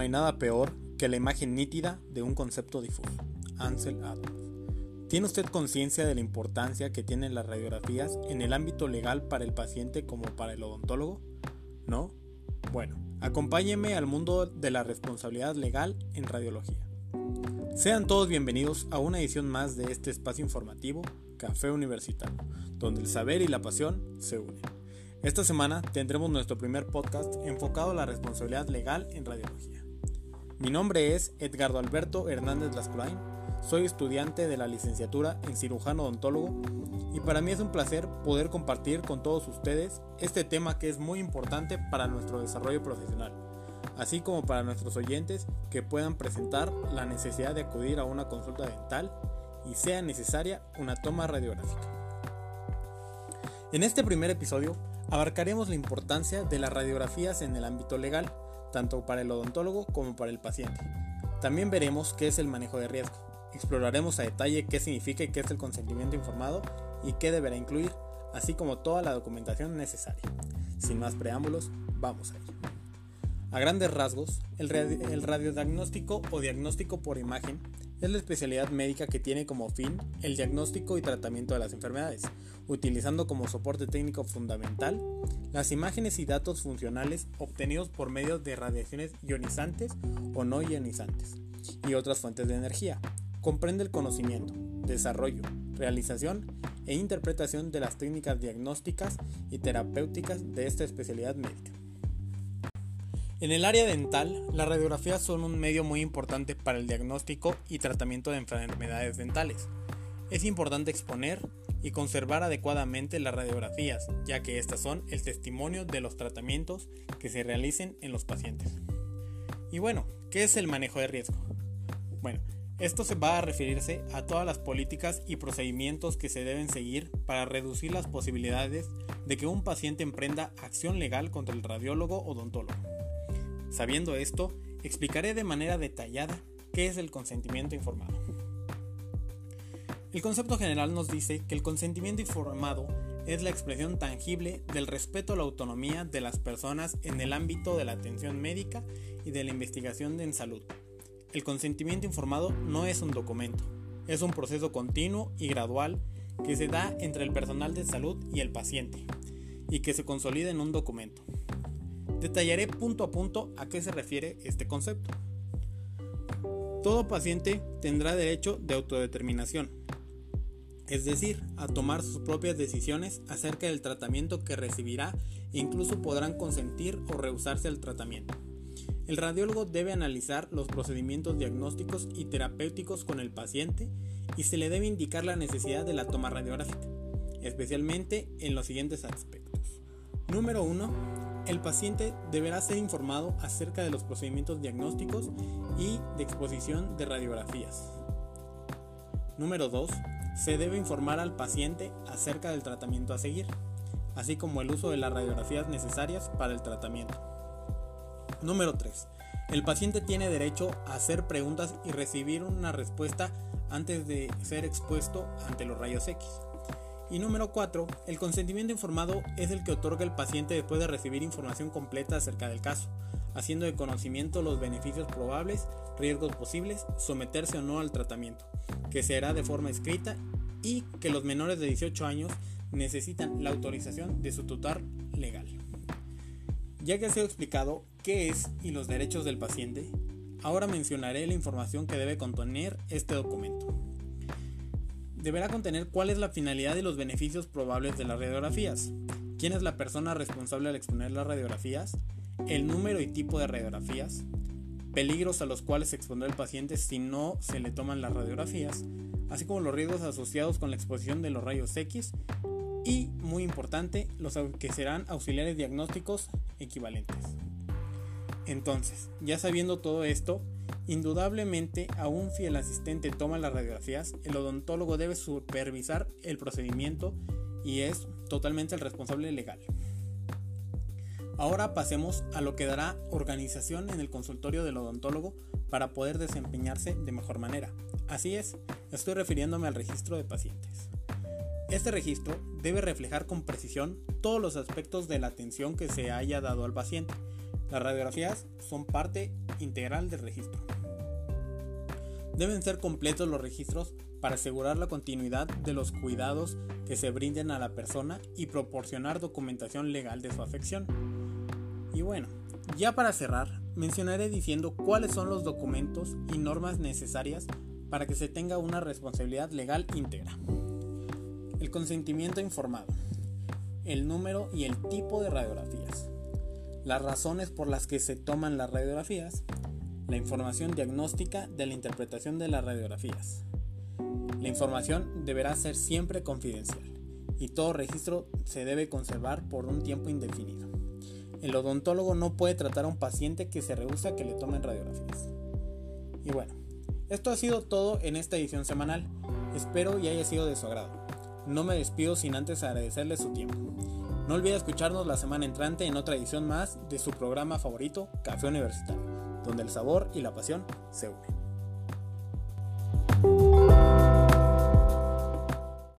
no hay nada peor que la imagen nítida de un concepto difuso. Ansel Adams. ¿Tiene usted conciencia de la importancia que tienen las radiografías en el ámbito legal para el paciente como para el odontólogo? ¿No? Bueno, acompáñeme al mundo de la responsabilidad legal en radiología. Sean todos bienvenidos a una edición más de este espacio informativo, Café Universitario, donde el saber y la pasión se unen. Esta semana tendremos nuestro primer podcast enfocado a la responsabilidad legal en radiología. Mi nombre es Edgardo Alberto Hernández Lascurain, soy estudiante de la licenciatura en cirujano odontólogo y para mí es un placer poder compartir con todos ustedes este tema que es muy importante para nuestro desarrollo profesional, así como para nuestros oyentes que puedan presentar la necesidad de acudir a una consulta dental y sea necesaria una toma radiográfica. En este primer episodio abarcaremos la importancia de las radiografías en el ámbito legal, tanto para el odontólogo como para el paciente. También veremos qué es el manejo de riesgo. Exploraremos a detalle qué significa y qué es el consentimiento informado y qué deberá incluir, así como toda la documentación necesaria. Sin más preámbulos, vamos a ello. A grandes rasgos, el, radiodiagnóstico o diagnóstico por imagen es la especialidad médica que tiene como fin el diagnóstico y tratamiento de las enfermedades, utilizando como soporte técnico fundamental las imágenes y datos funcionales obtenidos por medio de radiaciones ionizantes o no ionizantes y otras fuentes de energía. Comprende el conocimiento, desarrollo, realización e interpretación de las técnicas diagnósticas y terapéuticas de esta especialidad médica. En el área dental, las radiografías son un medio muy importante para el diagnóstico y tratamiento de enfermedades dentales. Es importante exponer y conservar adecuadamente las radiografías, ya que estas son el testimonio de los tratamientos que se realicen en los pacientes. Y bueno, ¿qué es el manejo de riesgo? Bueno, esto se va a referirse a todas las políticas y procedimientos que se deben seguir para reducir las posibilidades de que un paciente emprenda acción legal contra el radiólogo odontólogo. Sabiendo esto, explicaré de manera detallada qué es el consentimiento informado. El concepto general nos dice que el consentimiento informado es la expresión tangible del respeto a la autonomía de las personas en el ámbito de la atención médica y de la investigación en salud. El consentimiento informado no es un documento, es un proceso continuo y gradual que se da entre el personal de salud y el paciente, y que se consolida en un documento. Detallaré punto a punto a qué se refiere este concepto. Todo paciente tendrá derecho de autodeterminación, es decir, a tomar sus propias decisiones acerca del tratamiento que recibirá e incluso podrán consentir o rehusarse al tratamiento. El radiólogo debe analizar los procedimientos diagnósticos y terapéuticos con el paciente y se le debe indicar la necesidad de la toma radiográfica, especialmente en los siguientes aspectos. Número 1 el paciente deberá ser informado acerca de los procedimientos diagnósticos y de exposición de radiografías. Número 2. Se debe informar al paciente acerca del tratamiento a seguir, así como el uso de las radiografías necesarias para el tratamiento. Número 3. El paciente tiene derecho a hacer preguntas y recibir una respuesta antes de ser expuesto ante los rayos X. Y número 4. El consentimiento informado es el que otorga el paciente después de recibir información completa acerca del caso, haciendo de conocimiento los beneficios probables, riesgos posibles, someterse o no al tratamiento, que se hará de forma escrita y que los menores de 18 años necesitan la autorización de su tutor legal. Ya que ha sido explicado qué es y los derechos del paciente, ahora mencionaré la información que debe contener este documento deberá contener cuál es la finalidad y los beneficios probables de las radiografías, quién es la persona responsable al exponer las radiografías, el número y tipo de radiografías, peligros a los cuales se expondrá el paciente si no se le toman las radiografías, así como los riesgos asociados con la exposición de los rayos X. Y, muy importante, los que serán auxiliares diagnósticos equivalentes. Entonces, ya sabiendo todo esto, Indudablemente, aún si el asistente toma las radiografías, el odontólogo debe supervisar el procedimiento y es totalmente el responsable legal. Ahora pasemos a lo que dará organización en el consultorio del odontólogo para poder desempeñarse de mejor manera. Así es, estoy refiriéndome al registro de pacientes. Este registro debe reflejar con precisión todos los aspectos de la atención que se haya dado al paciente, Las radiografías son parte integral del registro. Deben ser completos los registros para asegurar la continuidad de los cuidados que se brinden a la persona y proporcionar documentación legal de su afección. Y bueno, ya para cerrar, mencionaré diciendo cuáles son los documentos y normas necesarias para que se tenga una responsabilidad legal íntegra. El consentimiento informado, el número y el tipo de radiografías, las razones por las que se toman las radiografías, la información diagnóstica de la interpretación de las radiografías. La información deberá ser siempre confidencial y todo registro se debe conservar por un tiempo indefinido. El odontólogo no puede tratar a un paciente que se rehúsa que le tomen radiografías. Y bueno, esto ha sido todo en esta edición semanal. Espero y haya sido de su agrado. No me despido sin antes agradecerle su tiempo. No olvide escucharnos la semana entrante en otra edición más de su programa favorito, Café Universitario, donde el sabor y la pasión se unen.